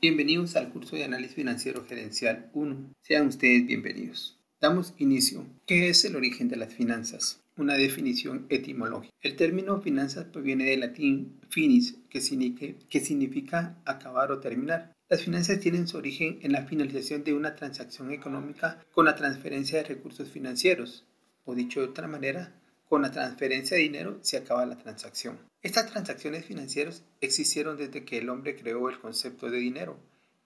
Bienvenidos al curso de Análisis Financiero Gerencial 1. Sean ustedes bienvenidos. Damos inicio. ¿Qué es el origen de las finanzas? Una definición etimológica. El término finanzas proviene del latín finis, que significa, que significa acabar o terminar. Las finanzas tienen su origen en la finalización de una transacción económica con la transferencia de recursos financieros, o dicho de otra manera, con la transferencia de dinero se acaba la transacción. Estas transacciones financieras existieron desde que el hombre creó el concepto de dinero,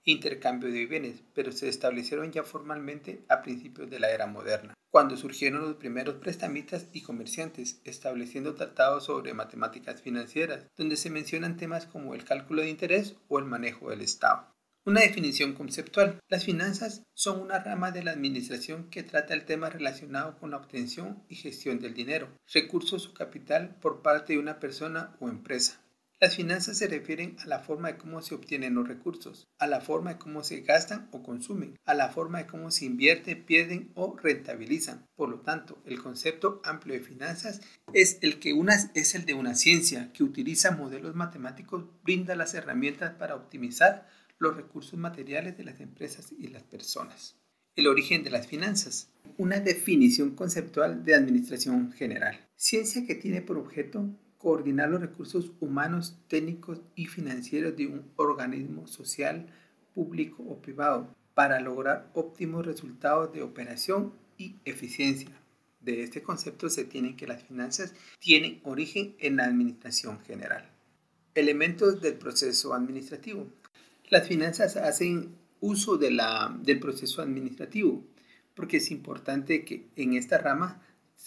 intercambio de bienes, pero se establecieron ya formalmente a principios de la era moderna, cuando surgieron los primeros prestamistas y comerciantes, estableciendo tratados sobre matemáticas financieras, donde se mencionan temas como el cálculo de interés o el manejo del Estado. Una definición conceptual. Las finanzas son una rama de la administración que trata el tema relacionado con la obtención y gestión del dinero, recursos o capital por parte de una persona o empresa. Las finanzas se refieren a la forma de cómo se obtienen los recursos, a la forma de cómo se gastan o consumen, a la forma de cómo se invierte, pierden o rentabilizan. Por lo tanto, el concepto amplio de finanzas es el que una, es el de una ciencia que utiliza modelos matemáticos, brinda las herramientas para optimizar los recursos materiales de las empresas y las personas. El origen de las finanzas. Una definición conceptual de administración general. Ciencia que tiene por objeto coordinar los recursos humanos, técnicos y financieros de un organismo social, público o privado para lograr óptimos resultados de operación y eficiencia. De este concepto se tiene que las finanzas tienen origen en la administración general. Elementos del proceso administrativo. Las finanzas hacen uso del proceso administrativo porque es importante que en esta rama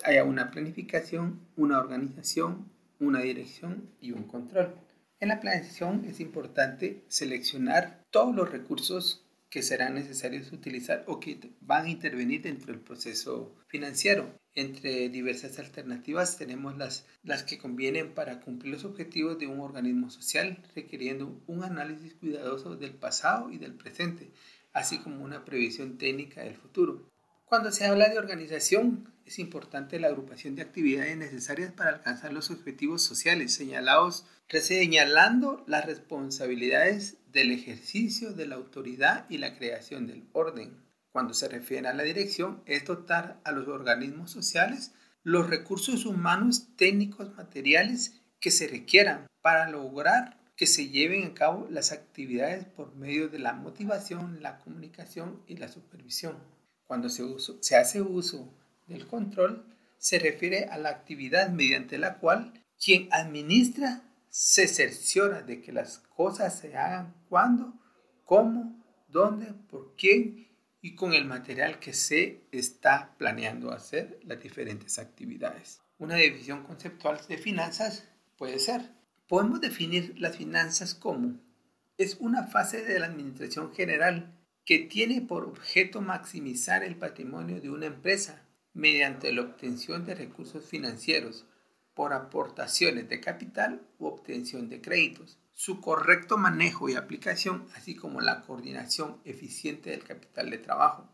haya una planificación, una organización, una dirección y un control. En la planificación es importante seleccionar todos los recursos que serán necesarios utilizar o que van a intervenir dentro del proceso financiero. Entre diversas alternativas tenemos las, las que convienen para cumplir los objetivos de un organismo social, requiriendo un análisis cuidadoso del pasado y del presente, así como una previsión técnica del futuro. Cuando se habla de organización, es importante la agrupación de actividades necesarias para alcanzar los objetivos sociales señalados, señalando las responsabilidades del ejercicio de la autoridad y la creación del orden. Cuando se refiere a la dirección, es dotar a los organismos sociales los recursos humanos, técnicos, materiales que se requieran para lograr que se lleven a cabo las actividades por medio de la motivación, la comunicación y la supervisión. Cuando se, se hace uso del control, se refiere a la actividad mediante la cual quien administra se cerciora de que las cosas se hagan cuando, cómo, dónde, por quién y con el material que se está planeando hacer las diferentes actividades. Una definición conceptual de finanzas puede ser, podemos definir las finanzas como es una fase de la administración general que tiene por objeto maximizar el patrimonio de una empresa mediante la obtención de recursos financieros por aportaciones de capital u obtención de créditos, su correcto manejo y aplicación, así como la coordinación eficiente del capital de trabajo,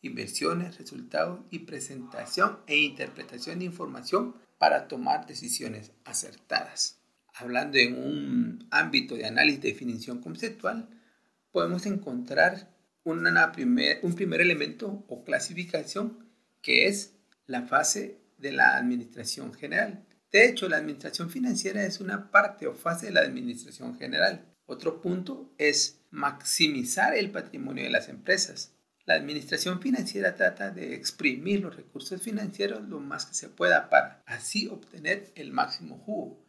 inversiones, resultados y presentación e interpretación de información para tomar decisiones acertadas. Hablando en un ámbito de análisis de definición conceptual, podemos encontrar un primer elemento o clasificación que es la fase de la administración general. De hecho, la administración financiera es una parte o fase de la administración general. Otro punto es maximizar el patrimonio de las empresas. La administración financiera trata de exprimir los recursos financieros lo más que se pueda para así obtener el máximo jugo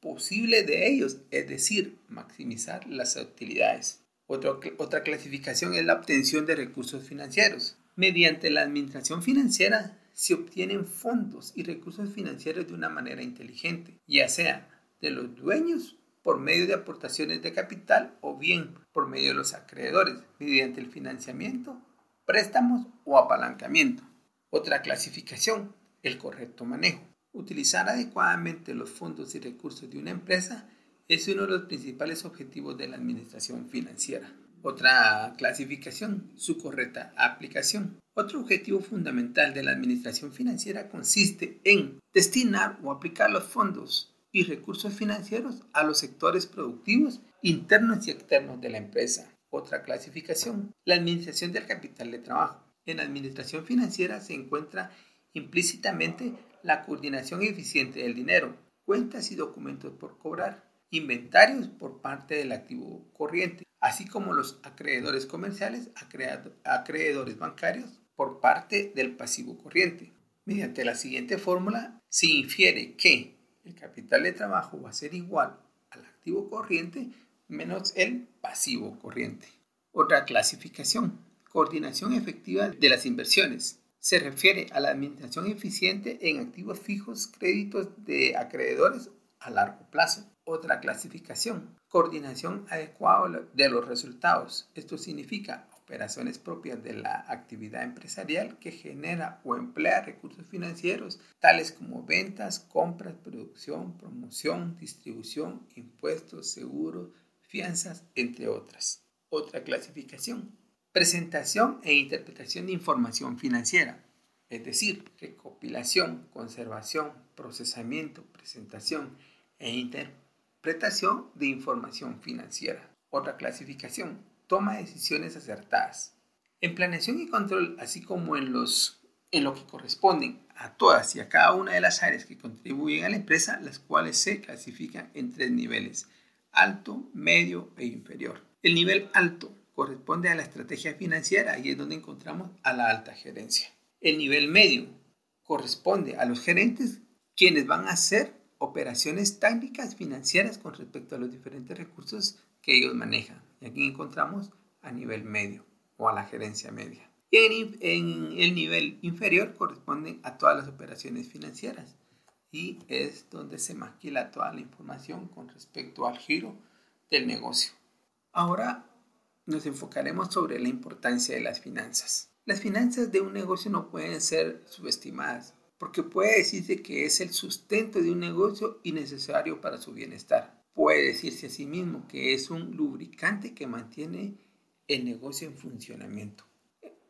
posible de ellos, es decir, maximizar las utilidades. Otra clasificación es la obtención de recursos financieros. Mediante la administración financiera se obtienen fondos y recursos financieros de una manera inteligente, ya sea de los dueños por medio de aportaciones de capital o bien por medio de los acreedores, mediante el financiamiento, préstamos o apalancamiento. Otra clasificación, el correcto manejo. Utilizar adecuadamente los fondos y recursos de una empresa es uno de los principales objetivos de la administración financiera. Otra clasificación, su correcta aplicación. Otro objetivo fundamental de la administración financiera consiste en destinar o aplicar los fondos y recursos financieros a los sectores productivos internos y externos de la empresa. Otra clasificación, la administración del capital de trabajo. En la administración financiera se encuentra implícitamente la coordinación eficiente del dinero, cuentas y documentos por cobrar, inventarios por parte del activo corriente, así como los acreedores comerciales, acreedores bancarios por parte del pasivo corriente. Mediante la siguiente fórmula se infiere que el capital de trabajo va a ser igual al activo corriente menos el pasivo corriente. Otra clasificación, coordinación efectiva de las inversiones. Se refiere a la administración eficiente en activos fijos, créditos de acreedores a largo plazo. Otra clasificación, coordinación adecuada de los resultados. Esto significa operaciones propias de la actividad empresarial que genera o emplea recursos financieros tales como ventas, compras, producción, promoción, distribución, impuestos, seguros, fianzas, entre otras. Otra clasificación, presentación e interpretación de información financiera, es decir, recopilación, conservación, procesamiento, presentación e interpretación de información financiera. Otra clasificación, toma decisiones acertadas. En planeación y control, así como en, los, en lo que corresponden a todas y a cada una de las áreas que contribuyen a la empresa, las cuales se clasifican en tres niveles, alto, medio e inferior. El nivel alto corresponde a la estrategia financiera y es donde encontramos a la alta gerencia. El nivel medio corresponde a los gerentes quienes van a hacer operaciones técnicas financieras con respecto a los diferentes recursos que ellos manejan. Y aquí encontramos a nivel medio o a la gerencia media. Y en, el nivel inferior corresponden a todas las operaciones financieras y es donde se maquila toda la información con respecto al giro del negocio. Ahora nos enfocaremos sobre la importancia de las finanzas. Las finanzas de un negocio no pueden ser subestimadas porque puede decirse que es el sustento de un negocio y necesario para su bienestar puede decirse a sí mismo que es un lubricante que mantiene el negocio en funcionamiento.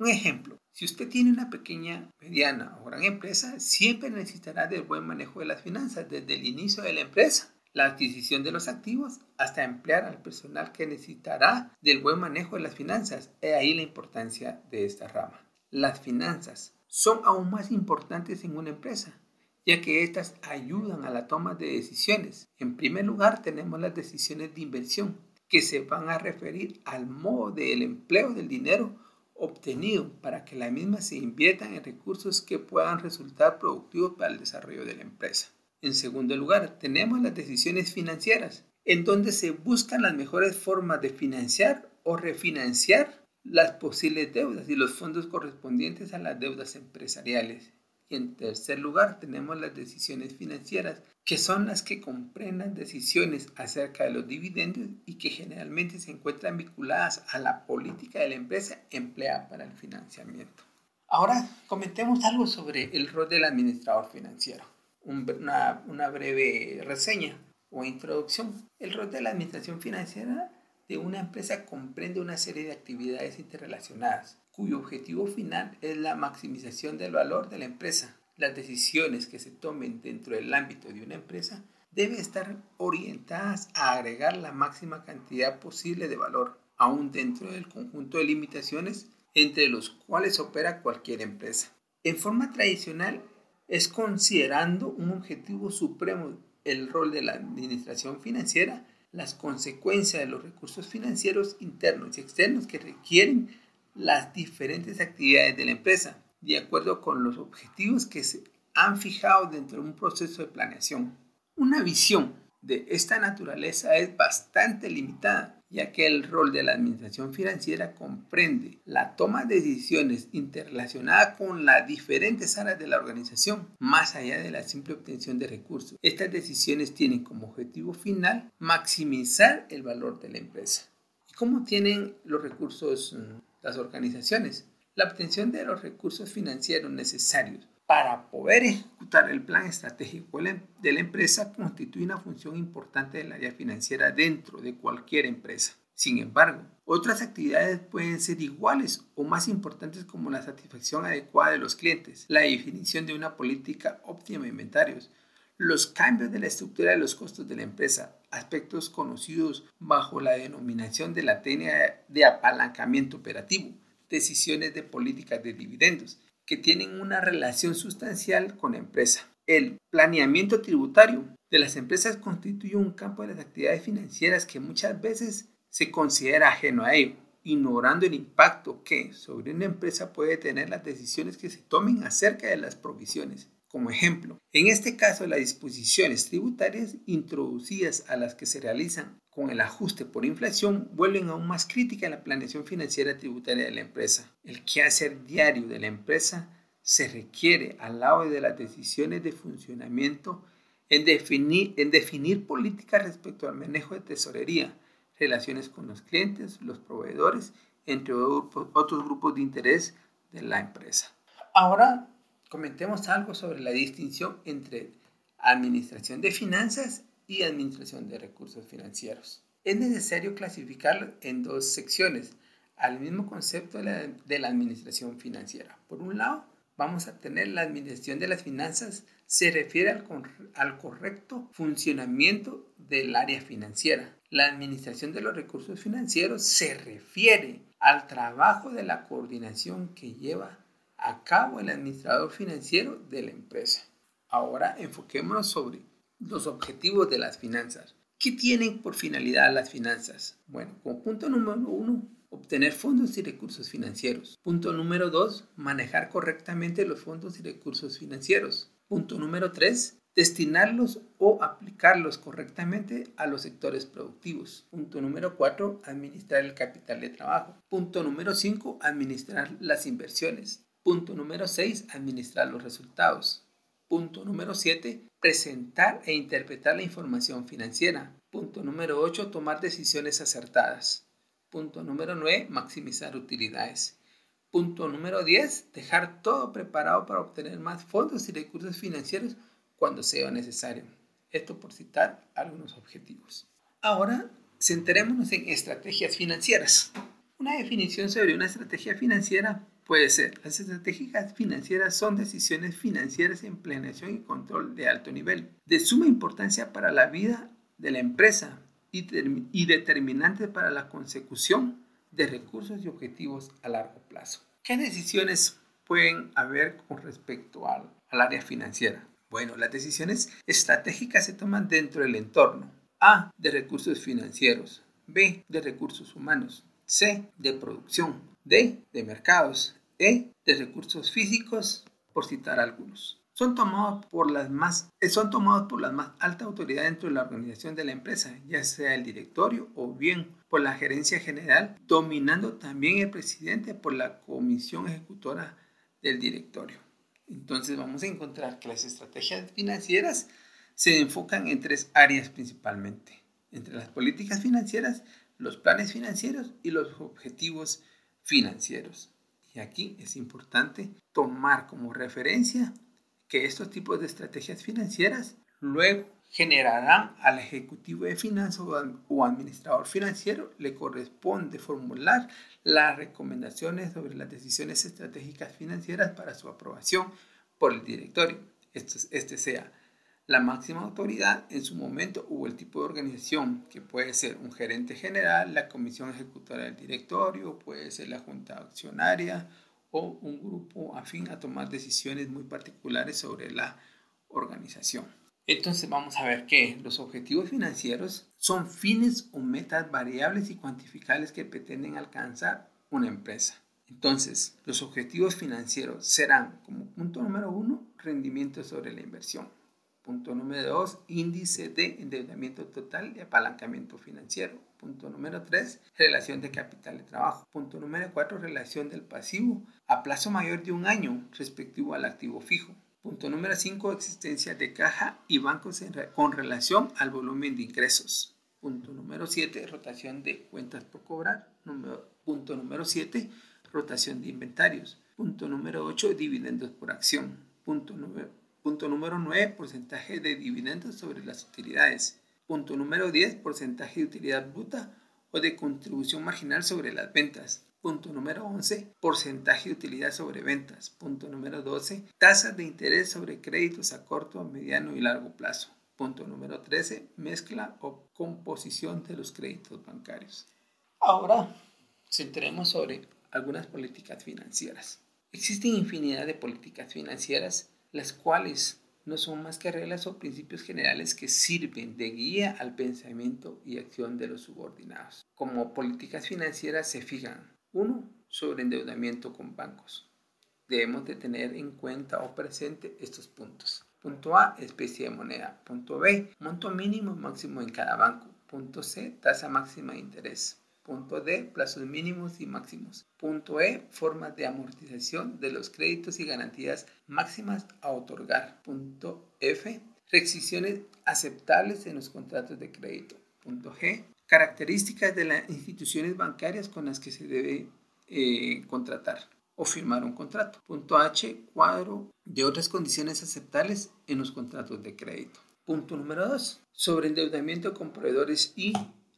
Un ejemplo, si usted tiene una pequeña, mediana o gran empresa, siempre necesitará del buen manejo de las finanzas desde el inicio de la empresa, la adquisición de los activos, hasta emplear al personal que necesitará del buen manejo de las finanzas. He ahí la importancia de esta rama. Las finanzas son aún más importantes en una empresa, ya que éstas ayudan a la toma de decisiones. En primer lugar, tenemos las decisiones de inversión, que se van a referir al modo del empleo del dinero obtenido para que la misma se invierta en recursos que puedan resultar productivos para el desarrollo de la empresa. En segundo lugar, tenemos las decisiones financieras, en donde se buscan las mejores formas de financiar o refinanciar las posibles deudas y los fondos correspondientes a las deudas empresariales. Y en tercer lugar tenemos las decisiones financieras, que son las que comprendan decisiones acerca de los dividendos y que generalmente se encuentran vinculadas a la política de la empresa empleada para el financiamiento. Ahora comentemos algo sobre el rol del administrador financiero. Una, una breve reseña o introducción. El rol de la administración financiera de una empresa comprende una serie de actividades interrelacionadas cuyo objetivo final es la maximización del valor de la empresa. Las decisiones que se tomen dentro del ámbito de una empresa deben estar orientadas a agregar la máxima cantidad posible de valor, aún dentro del conjunto de limitaciones entre los cuales opera cualquier empresa. En forma tradicional, es considerando un objetivo supremo el rol de la administración financiera, las consecuencias de los recursos financieros internos y externos que requieren las diferentes actividades de la empresa, de acuerdo con los objetivos que se han fijado dentro de un proceso de planeación. Una visión de esta naturaleza es bastante limitada, ya que el rol de la administración financiera comprende la toma de decisiones interrelacionadas con las diferentes áreas de la organización, más allá de la simple obtención de recursos. Estas decisiones tienen como objetivo final maximizar el valor de la empresa. ¿Y cómo tienen los recursos mm, las organizaciones. La obtención de los recursos financieros necesarios para poder ejecutar el plan estratégico de la empresa constituye una función importante del área financiera dentro de cualquier empresa. Sin embargo, otras actividades pueden ser iguales o más importantes como la satisfacción adecuada de los clientes, la definición de una política óptima de inventarios, los cambios de la estructura de los costos de la empresa, aspectos conocidos bajo la denominación de la técnica de apalancamiento operativo, decisiones de políticas de dividendos, que tienen una relación sustancial con la empresa. El planeamiento tributario de las empresas constituye un campo de las actividades financieras que muchas veces se considera ajeno a ello, ignorando el impacto que sobre una empresa puede tener las decisiones que se tomen acerca de las provisiones. Como ejemplo, en este caso las disposiciones tributarias introducidas a las que se realizan con el ajuste por inflación vuelven aún más crítica la planeación financiera tributaria de la empresa. El quehacer diario de la empresa se requiere al lado de las decisiones de funcionamiento en definir, en definir políticas respecto al manejo de tesorería, relaciones con los clientes, los proveedores, entre otros grupos de interés de la empresa. Ahora comentemos algo sobre la distinción entre administración de finanzas y administración de recursos financieros. Es necesario clasificarlo en dos secciones al mismo concepto de la, de la administración financiera. Por un lado, vamos a tener la administración de las finanzas se refiere al, al, correcto funcionamiento del área financiera. La administración de los recursos financieros se refiere al trabajo de la coordinación que lleva a cabo el administrador financiero de la empresa. Ahora enfoquémonos sobre los objetivos de las finanzas. ¿Qué tienen por finalidad las finanzas? Bueno, como punto número uno, obtener fondos y recursos financieros. Punto número dos, manejar correctamente los fondos y recursos financieros. Punto número tres, destinarlos o aplicarlos correctamente a los sectores productivos. Punto número 4, administrar el capital de trabajo. Punto número 5, administrar las inversiones. Punto número 6, administrar los resultados. Punto número 7, presentar e interpretar la información financiera. Punto número 8, tomar decisiones acertadas. Punto número 9, maximizar utilidades. Punto número 10, dejar todo preparado para obtener más fondos y recursos financieros cuando sea necesario. Esto por citar algunos objetivos. Ahora, centrémonos en estrategias financieras. Una definición sobre una estrategia financiera puede ser, las estrategias financieras son decisiones financieras en planeación y control de alto nivel, de suma importancia para la vida de la empresa y, y determinante para la consecución de recursos y objetivos a largo plazo. ¿Qué decisiones pueden haber con respecto al, al área financiera? Bueno, las decisiones estratégicas se toman dentro del entorno. A, de recursos financieros. B, de recursos humanos. C, de producción. D, de mercados. E, de recursos físicos, por citar algunos. Son tomados por las más, eh, son tomados por la más alta autoridad dentro de la organización de la empresa, ya sea el directorio o bien por la gerencia general, dominando también el presidente por la comisión ejecutora del directorio. Entonces vamos a encontrar que las estrategias financieras se enfocan en tres áreas principalmente, entre las políticas financieras, los planes financieros y los objetivos financieros. Aquí es importante tomar como referencia que estos tipos de estrategias financieras luego generarán al ejecutivo de finanzas o administrador financiero le corresponde formular las recomendaciones sobre las decisiones estratégicas financieras para su aprobación por el directorio. Este, este sea la máxima autoridad en su momento o el tipo de organización, que puede ser un gerente general, la comisión ejecutora del directorio, puede ser la junta accionaria o un grupo afín a tomar decisiones muy particulares sobre la organización. Entonces vamos a ver que los objetivos financieros son fines o metas variables y cuantificables que pretenden alcanzar una empresa. Entonces, los objetivos financieros serán, como punto número uno, rendimiento sobre la inversión. Punto número dos, índice de endeudamiento total y apalancamiento financiero. Punto número tres, relación de capital de trabajo. Punto número cuatro, relación del pasivo a plazo mayor de un año respectivo al activo fijo. Punto número 5, existencia de caja y bancos con relación al volumen de ingresos. Punto número 7, rotación de cuentas por cobrar. punto número 7, rotación de inventarios. Punto número 8, dividendos por acción. Punto número, punto número 9, porcentaje de dividendos sobre las utilidades. Punto número 10, porcentaje de utilidad bruta o de contribución marginal sobre las ventas. Punto número 11, porcentaje de utilidad sobre ventas. Punto número 12, tasas de interés sobre créditos a corto, mediano y largo plazo. Punto número 13, mezcla o composición de los créditos bancarios. Ahora, centremos sobre algunas políticas financieras. Existen infinidad de políticas financieras, las cuales no son más que reglas o principios generales que sirven de guía al pensamiento y acción de los subordinados. Como políticas financieras se fijan, uno, sobre endeudamiento con bancos. Debemos de tener en cuenta o presente estos puntos. Punto A, especie de moneda. Punto B, monto mínimo y máximo en cada banco. Punto C, tasa máxima de interés. Punto D, plazos mínimos y máximos. Punto E, formas de amortización de los créditos y garantías máximas a otorgar. Punto F, restricciones aceptables en los contratos de crédito. Punto G, características de las instituciones bancarias con las que se debe eh, contratar o firmar un contrato. Punto H, cuadro de otras condiciones aceptables en los contratos de crédito. Punto número 2, sobre endeudamiento con proveedores y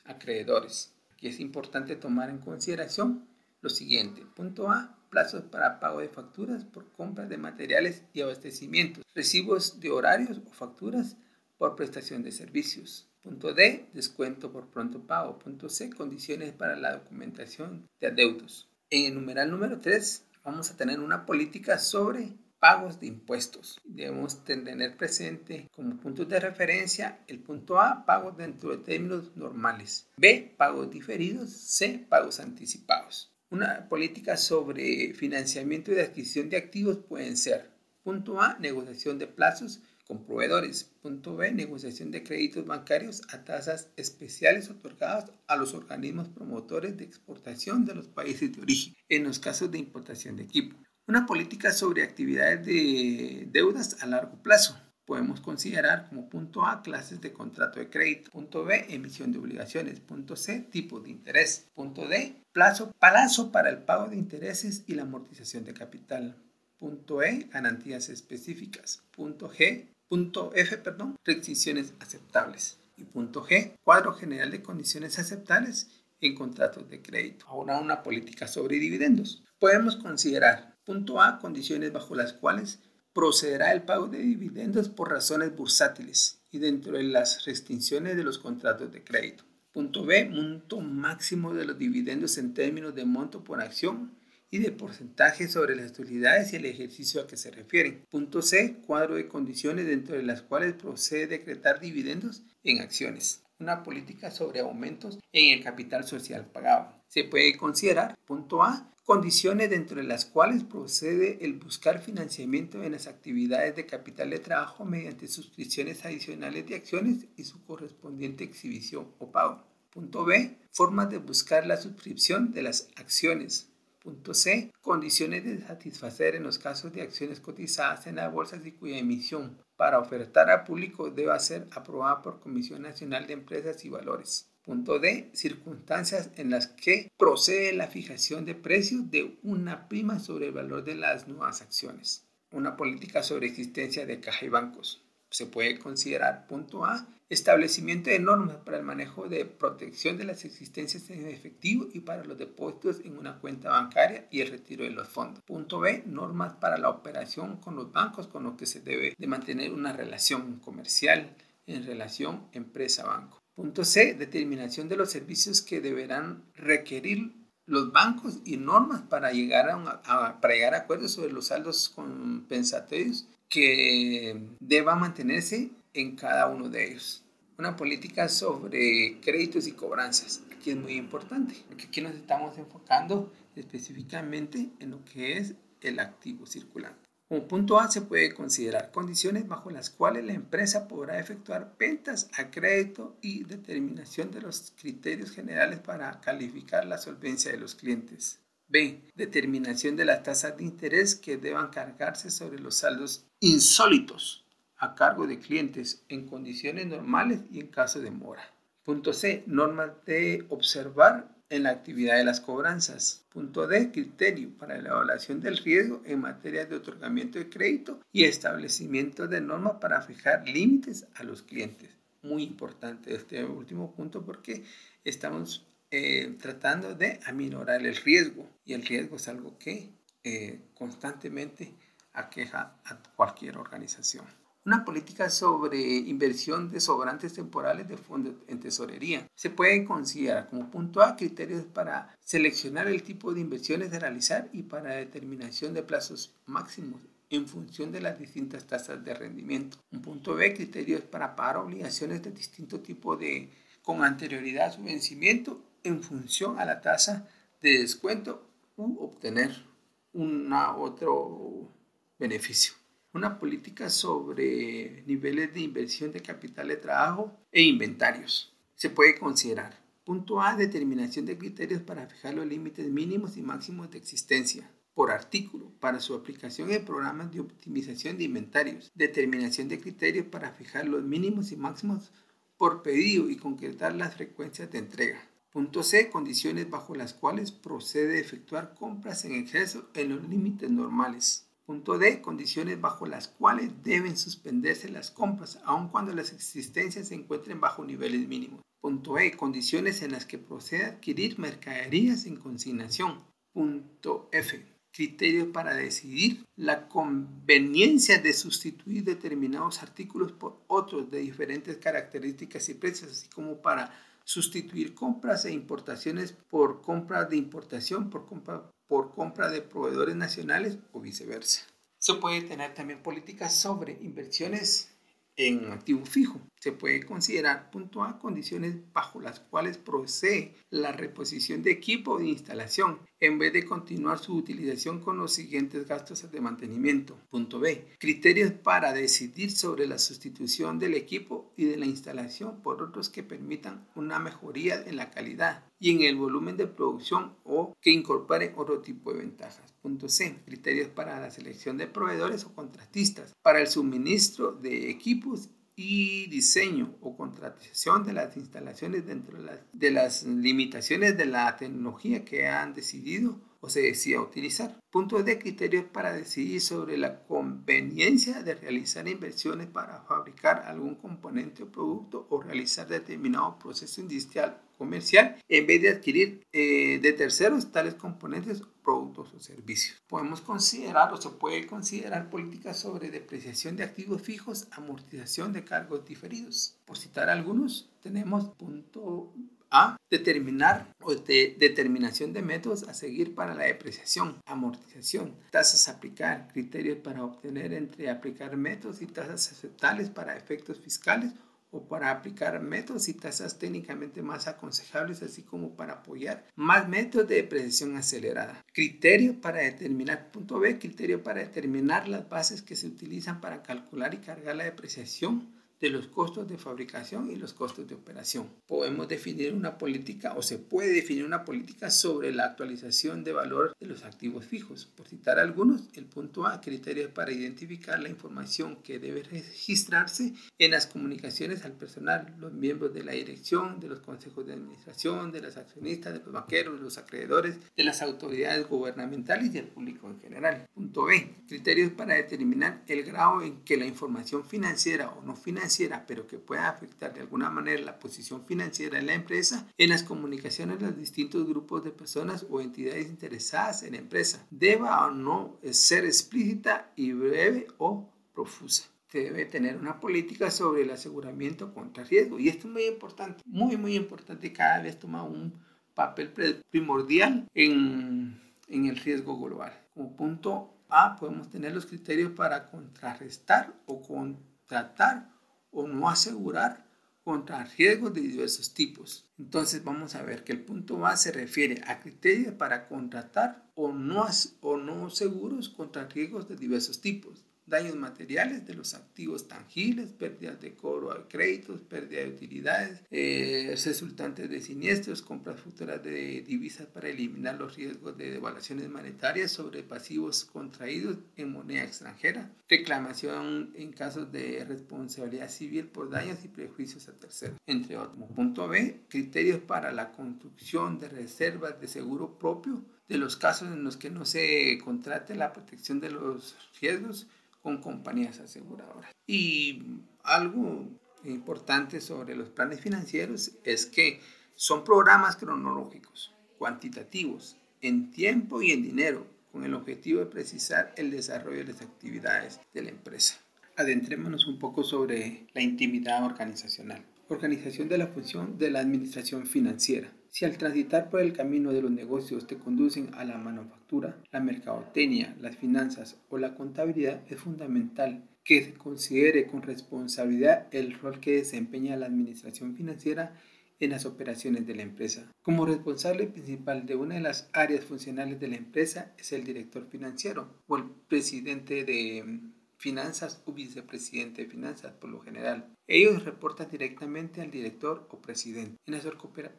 acreedores. Aquí es importante tomar en consideración lo siguiente. Punto A, plazos para pago de facturas por compra de materiales y abastecimientos, recibos de horarios o facturas por prestación de servicios. Punto D, descuento por pronto pago. Punto C, condiciones para la documentación de adeudos. En el numeral número 3 vamos a tener una política sobre pagos de impuestos. Debemos tener presente como puntos de referencia el punto A, pagos dentro de términos normales. B, pagos diferidos. C, pagos anticipados. Una política sobre financiamiento y adquisición de activos pueden ser punto A, negociación de plazos con proveedores. Punto B, negociación de créditos bancarios a tasas especiales otorgadas a los organismos promotores de exportación de los países de origen, en los casos de importación de equipo. Una política sobre actividades de deudas a largo plazo. Podemos considerar como punto A clases de contrato de crédito, punto B emisión de obligaciones, punto C tipo de interés, punto D plazo, plazo para el pago de intereses y la amortización de capital, punto E garantías específicas, punto G Punto F, perdón, restricciones aceptables. Y punto G, cuadro general de condiciones aceptables en contratos de crédito. Ahora una política sobre dividendos. Podemos considerar punto A, condiciones bajo las cuales procederá el pago de dividendos por razones bursátiles y dentro de las restricciones de los contratos de crédito. Punto B, monto máximo de los dividendos en términos de monto por acción y de porcentaje sobre las utilidades y el ejercicio a que se refieren. Punto C, cuadro de condiciones dentro de las cuales procede decretar dividendos en acciones. Una política sobre aumentos en el capital social pagado. Se puede considerar, punto A, condiciones dentro de las cuales procede el buscar financiamiento en las actividades de capital de trabajo mediante suscripciones adicionales de acciones y su correspondiente exhibición o pago. Punto B, formas de buscar la suscripción de las acciones Punto C. Condiciones de satisfacer en los casos de acciones cotizadas en las bolsas y cuya emisión para ofertar al público deba ser aprobada por Comisión Nacional de Empresas y Valores. Punto D. Circunstancias en las que procede la fijación de precios de una prima sobre el valor de las nuevas acciones. Una política sobre existencia de caja y bancos. Se puede considerar, punto A, establecimiento de normas para el manejo de protección de las existencias en efectivo y para los depósitos en una cuenta bancaria y el retiro de los fondos. Punto B, normas para la operación con los bancos con los que se debe de mantener una relación comercial en relación empresa-banco. Punto C, determinación de los servicios que deberán requerir los bancos y normas para llegar a, para llegar a acuerdos sobre los saldos compensatorios que deba mantenerse en cada uno de ellos. Una política sobre créditos y cobranzas. Aquí es muy importante, porque aquí nos estamos enfocando específicamente en lo que es el activo circulante. Como punto A se puede considerar condiciones bajo las cuales la empresa podrá efectuar ventas a crédito y determinación de los criterios generales para calificar la solvencia de los clientes. B. Determinación de las tasas de interés que deban cargarse sobre los saldos insólitos a cargo de clientes en condiciones normales y en caso de mora. Punto C. Normas de observar en la actividad de las cobranzas. Punto D. Criterio para la evaluación del riesgo en materia de otorgamiento de crédito y establecimiento de normas para fijar límites a los clientes. Muy importante este último punto porque estamos eh, tratando de aminorar el riesgo y el riesgo es algo que eh, constantemente aqueja a cualquier organización. Una política sobre inversión de sobrantes temporales de fondos en tesorería. Se puede considerar como punto A criterios para seleccionar el tipo de inversiones de realizar y para determinación de plazos máximos en función de las distintas tasas de rendimiento. Un punto B, criterios para pagar obligaciones de distinto tipo de con anterioridad a su vencimiento en función a la tasa de descuento u obtener un otro beneficio una política sobre niveles de inversión de capital de trabajo e inventarios. Se puede considerar. Punto A, determinación de criterios para fijar los límites mínimos y máximos de existencia por artículo para su aplicación en programas de optimización de inventarios. Determinación de criterios para fijar los mínimos y máximos por pedido y concretar las frecuencias de entrega. Punto C. Condiciones bajo las cuales procede efectuar compras en exceso en los límites normales. Punto D. Condiciones bajo las cuales deben suspenderse las compras, aun cuando las existencias se encuentren bajo niveles mínimos. Punto E. Condiciones en las que procede a adquirir mercaderías en consignación. Punto F. Criterios para decidir la conveniencia de sustituir determinados artículos por otros de diferentes características y precios, así como para sustituir compras e importaciones por compras de importación, por compra por compra de proveedores nacionales o viceversa. Se puede tener también políticas sobre inversiones en activo fijo. Se puede considerar punto A condiciones bajo las cuales procede la reposición de equipo de instalación en vez de continuar su utilización con los siguientes gastos de mantenimiento. Punto B. Criterios para decidir sobre la sustitución del equipo y de la instalación por otros que permitan una mejoría en la calidad y en el volumen de producción o que incorporen otro tipo de ventajas. Punto C. Criterios para la selección de proveedores o contratistas para el suministro de equipos y diseño o contratación de las instalaciones dentro de las, limitaciones de la tecnología que han decidido o se decida utilizar. Punto de criterios para decidir sobre la conveniencia de realizar inversiones para fabricar algún componente o producto o realizar determinado proceso industrial comercial en vez de adquirir eh, de terceros tales componentes, productos o servicios. Podemos considerar o se puede considerar políticas sobre depreciación de activos fijos, amortización de cargos diferidos. Por citar algunos, tenemos punto a. Determinar o de determinación de métodos a seguir para la depreciación, amortización, tasas a aplicar, criterios para obtener entre aplicar métodos y tasas aceptables para efectos fiscales o para aplicar métodos y tasas técnicamente más aconsejables, así como para apoyar más métodos de depreciación acelerada. Criterio para determinar, punto B, criterio para determinar las bases que se utilizan para calcular y cargar la depreciación de los costos de fabricación y los costos de operación. Podemos definir una política o se puede definir una política sobre la actualización de valor de los activos fijos. Por citar algunos, el punto A, criterios para identificar la información que debe registrarse en las comunicaciones al personal, los miembros de la dirección, de los consejos de administración, de los accionistas, de los banqueros, los acreedores, de las autoridades gubernamentales y del público en general. Punto B, criterios para determinar el grado en que la información financiera o no financiera pero que pueda afectar de alguna manera la posición financiera de la empresa en las comunicaciones de los distintos grupos de personas o entidades interesadas en la empresa. Deba o no ser explícita y breve o profusa debe tener una política sobre el aseguramiento contra riesgo. Y esto es muy importante, muy, muy importante. Cada vez toma un papel primordial en, en el riesgo global. Como punto A, podemos tener los criterios para contrarrestar o contratar o no asegurar contra riesgos de diversos tipos. Entonces vamos a ver que el punto A se refiere a criterios para contratar o no, o no seguros contra riesgos de diversos tipos daños materiales de los activos tangibles, pérdidas de cobro de créditos, pérdida de utilidades, eh, resultantes de siniestros, compras futuras de divisas para eliminar los riesgos de devaluaciones monetarias sobre pasivos contraídos en moneda extranjera, reclamación en casos de responsabilidad civil por daños y prejuicios a terceros, entre otros. Punto B, criterios para la construcción de reservas de seguro propio de los casos en los que no se contrate la protección de los riesgos con compañías aseguradoras. Y algo importante sobre los planes financieros es que son programas cronológicos, cuantitativos, en tiempo y en dinero, con el objetivo de precisar el desarrollo de las actividades de la empresa. adentrémonos un poco sobre la intimidad organizacional. Organización de la función de la administración financiera. Si al transitar por el camino de los negocios te conducen a la manufactura, la mercadotecnia, las finanzas o la contabilidad, es fundamental que se considere con responsabilidad el rol que desempeña la administración financiera en las operaciones de la empresa. Como responsable principal de una de las áreas funcionales de la empresa es el director financiero o el presidente de finanzas o vicepresidente de finanzas por lo general. Ellos reportan directamente al director o presidente. En las,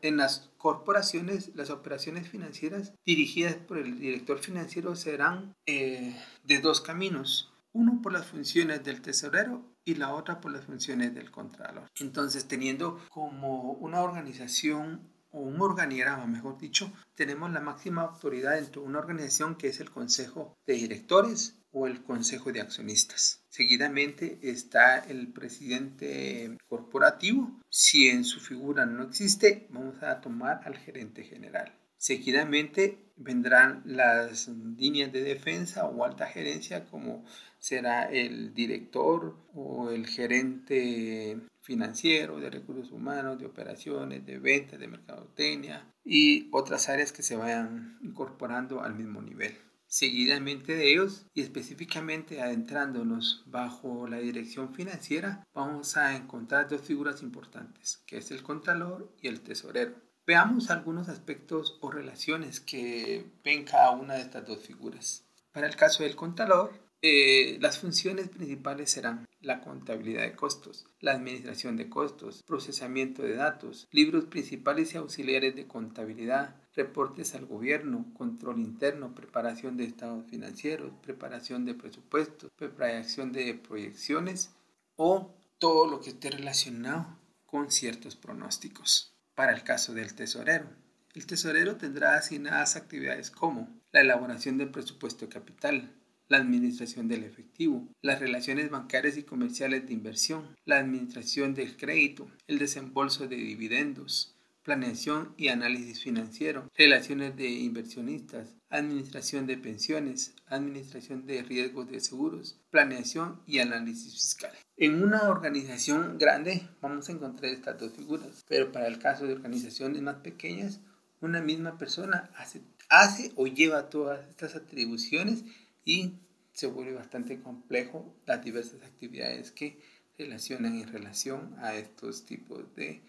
en las, corporaciones, las operaciones financieras dirigidas por el director financiero serán eh, de dos caminos. Uno por las funciones del tesorero y la otra por las funciones del contralor. Entonces, teniendo como una organización o un organigrama, mejor dicho, tenemos la máxima autoridad dentro de una organización que es el Consejo de Directores, o el Consejo de Accionistas. Seguidamente está el presidente corporativo. Si en su figura no existe, vamos a tomar al gerente general. Seguidamente vendrán las líneas de defensa o alta gerencia como será el director o el gerente financiero, de recursos humanos, de operaciones, de ventas, de mercadotecnia y otras áreas que se vayan incorporando al mismo nivel. Seguidamente de ellos y específicamente adentrándonos bajo la dirección financiera, vamos a encontrar dos figuras importantes, que es el contador y el tesorero. Veamos algunos aspectos o relaciones que ven cada una de estas dos figuras. Para el caso del contador, eh, las funciones principales serán la contabilidad de costos, la administración de costos, procesamiento de datos, libros principales y auxiliares de contabilidad, reportes al gobierno, control interno, preparación de estados financieros, preparación de presupuestos, preparación de proyecciones o todo lo que esté relacionado con ciertos pronósticos. Para el caso del tesorero, el tesorero tendrá asignadas actividades como la elaboración del presupuesto capital, la administración del efectivo, las relaciones bancarias y comerciales de inversión, la administración del crédito, el desembolso de dividendos, planeación y análisis financiero, relaciones de inversionistas, administración de pensiones, administración de riesgos de seguros, planeación y análisis fiscal. En una organización grande vamos a encontrar estas dos figuras, pero para el caso de organizaciones más pequeñas, una misma persona hace, hace o lleva todas estas atribuciones y se vuelve bastante complejo las diversas actividades que relacionan en relación a estos tipos de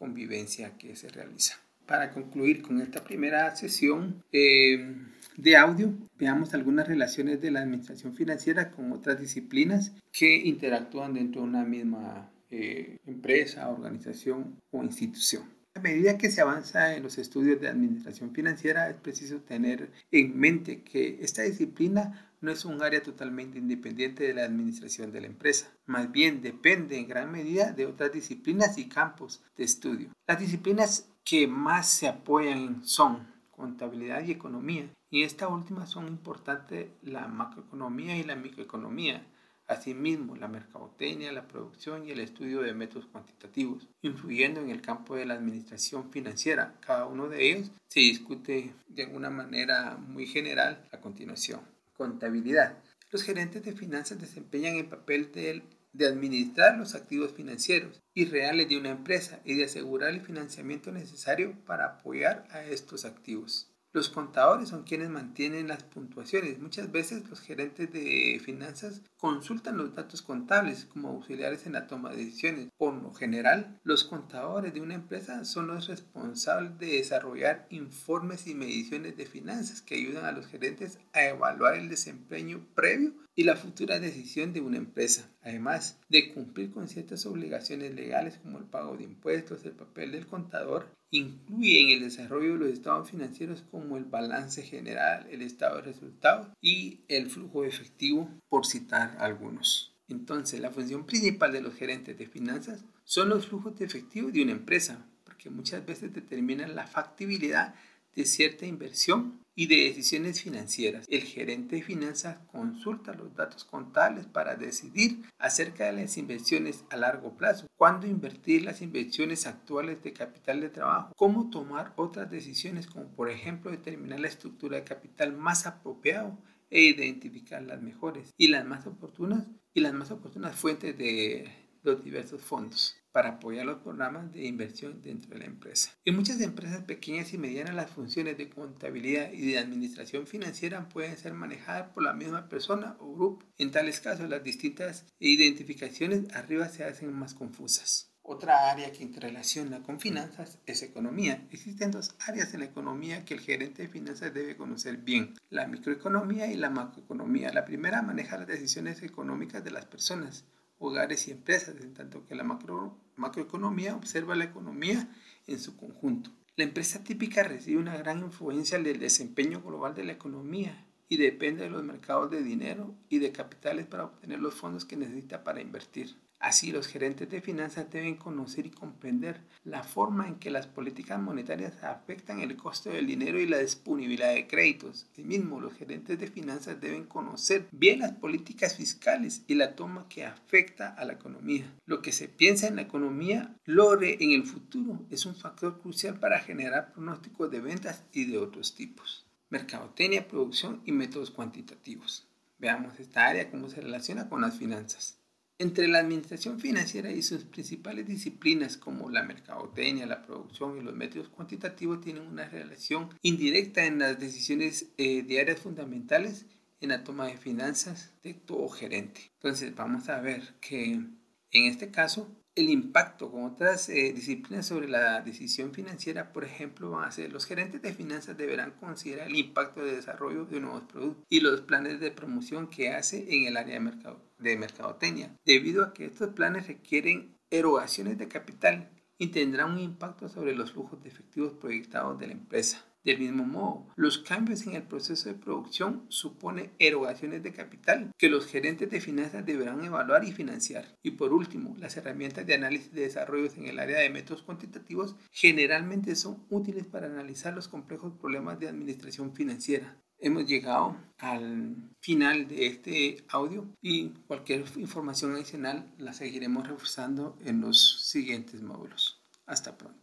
convivencia que se realiza. Para concluir con esta primera sesión eh, de audio, veamos algunas relaciones de la administración financiera con otras disciplinas que interactúan dentro de una misma eh, empresa, organización o institución. A medida que se avanza en los estudios de administración financiera, es preciso tener en mente que esta disciplina no es un área totalmente independiente de la administración de la empresa, más bien depende en gran medida de otras disciplinas y campos de estudio. Las disciplinas que más se apoyan son contabilidad y economía, y esta última son importantes la macroeconomía y la microeconomía, Asimismo, la mercadotecnia, la producción y el estudio de métodos cuantitativos, influyendo en el campo de la administración financiera. Cada uno de ellos se discute de alguna manera muy general a continuación. Contabilidad. Los gerentes de finanzas desempeñan el papel de, de administrar los activos financieros y reales de una empresa y de asegurar el financiamiento necesario para apoyar a estos activos. Los contadores son quienes mantienen las puntuaciones. Muchas veces los gerentes de finanzas consultan los datos contables como auxiliares en la toma de decisiones. Por lo general, los contadores de una empresa son los responsables de desarrollar informes y mediciones de finanzas que ayudan a los gerentes a evaluar el desempeño previo y la futura decisión de una empresa, además de cumplir con ciertas obligaciones legales como el pago de impuestos, el papel del contador incluye en el desarrollo de los estados financieros como el balance general, el estado de resultados y el flujo efectivo, por citar algunos. Entonces, la función principal de los gerentes de finanzas son los flujos de efectivo de una empresa, porque muchas veces determinan la factibilidad de cierta inversión y de decisiones financieras. El gerente de finanzas consulta los datos contables para decidir acerca de las inversiones a largo plazo, cuándo invertir las inversiones actuales de capital de trabajo, cómo tomar otras decisiones como por ejemplo determinar la estructura de capital más apropiado e identificar las mejores y las más oportunas y las más oportunas fuentes de los diversos fondos para apoyar los programas de inversión dentro de la empresa. En muchas empresas pequeñas y medianas las funciones de contabilidad y de administración financiera pueden ser manejadas por la misma persona o grupo. En tales casos las distintas identificaciones arriba se hacen más confusas. Otra área que interrelaciona con finanzas es economía. Existen dos áreas en la economía que el gerente de finanzas debe conocer bien, la microeconomía y la macroeconomía. La primera maneja las decisiones económicas de las personas, hogares y empresas, en tanto que la macro, macroeconomía observa la economía en su conjunto. La empresa típica recibe una gran influencia del desempeño global de la economía y depende de los mercados de dinero y de capitales para obtener los fondos que necesita para invertir. Así, los gerentes de finanzas deben conocer y comprender la forma en que las políticas monetarias afectan el costo del dinero y la disponibilidad de créditos. Asimismo, los gerentes de finanzas deben conocer bien las políticas fiscales y la toma que afecta a la economía. Lo que se piensa en la economía logre en el futuro es un factor crucial para generar pronósticos de ventas y de otros tipos. Mercadotecnia, producción y métodos cuantitativos. Veamos esta área cómo se relaciona con las finanzas. Entre la administración financiera y sus principales disciplinas como la mercadotecnia, la producción y los métodos cuantitativos tienen una relación indirecta en las decisiones eh, diarias fundamentales en la toma de finanzas de todo gerente. Entonces vamos a ver que en este caso el impacto con otras eh, disciplinas sobre la decisión financiera, por ejemplo, van a ser los gerentes de finanzas deberán considerar el impacto de desarrollo de nuevos productos y los planes de promoción que hace en el área de, mercado, de mercadotecnia, debido a que estos planes requieren erogaciones de capital y tendrán un impacto sobre los flujos de efectivos proyectados de la empresa. Del mismo modo, los cambios en el proceso de producción suponen erogaciones de capital que los gerentes de finanzas deberán evaluar y financiar. Y por último, las herramientas de análisis de desarrollos en el área de métodos cuantitativos generalmente son útiles para analizar los complejos problemas de administración financiera. Hemos llegado al final de este audio y cualquier información adicional la seguiremos reforzando en los siguientes módulos. Hasta pronto.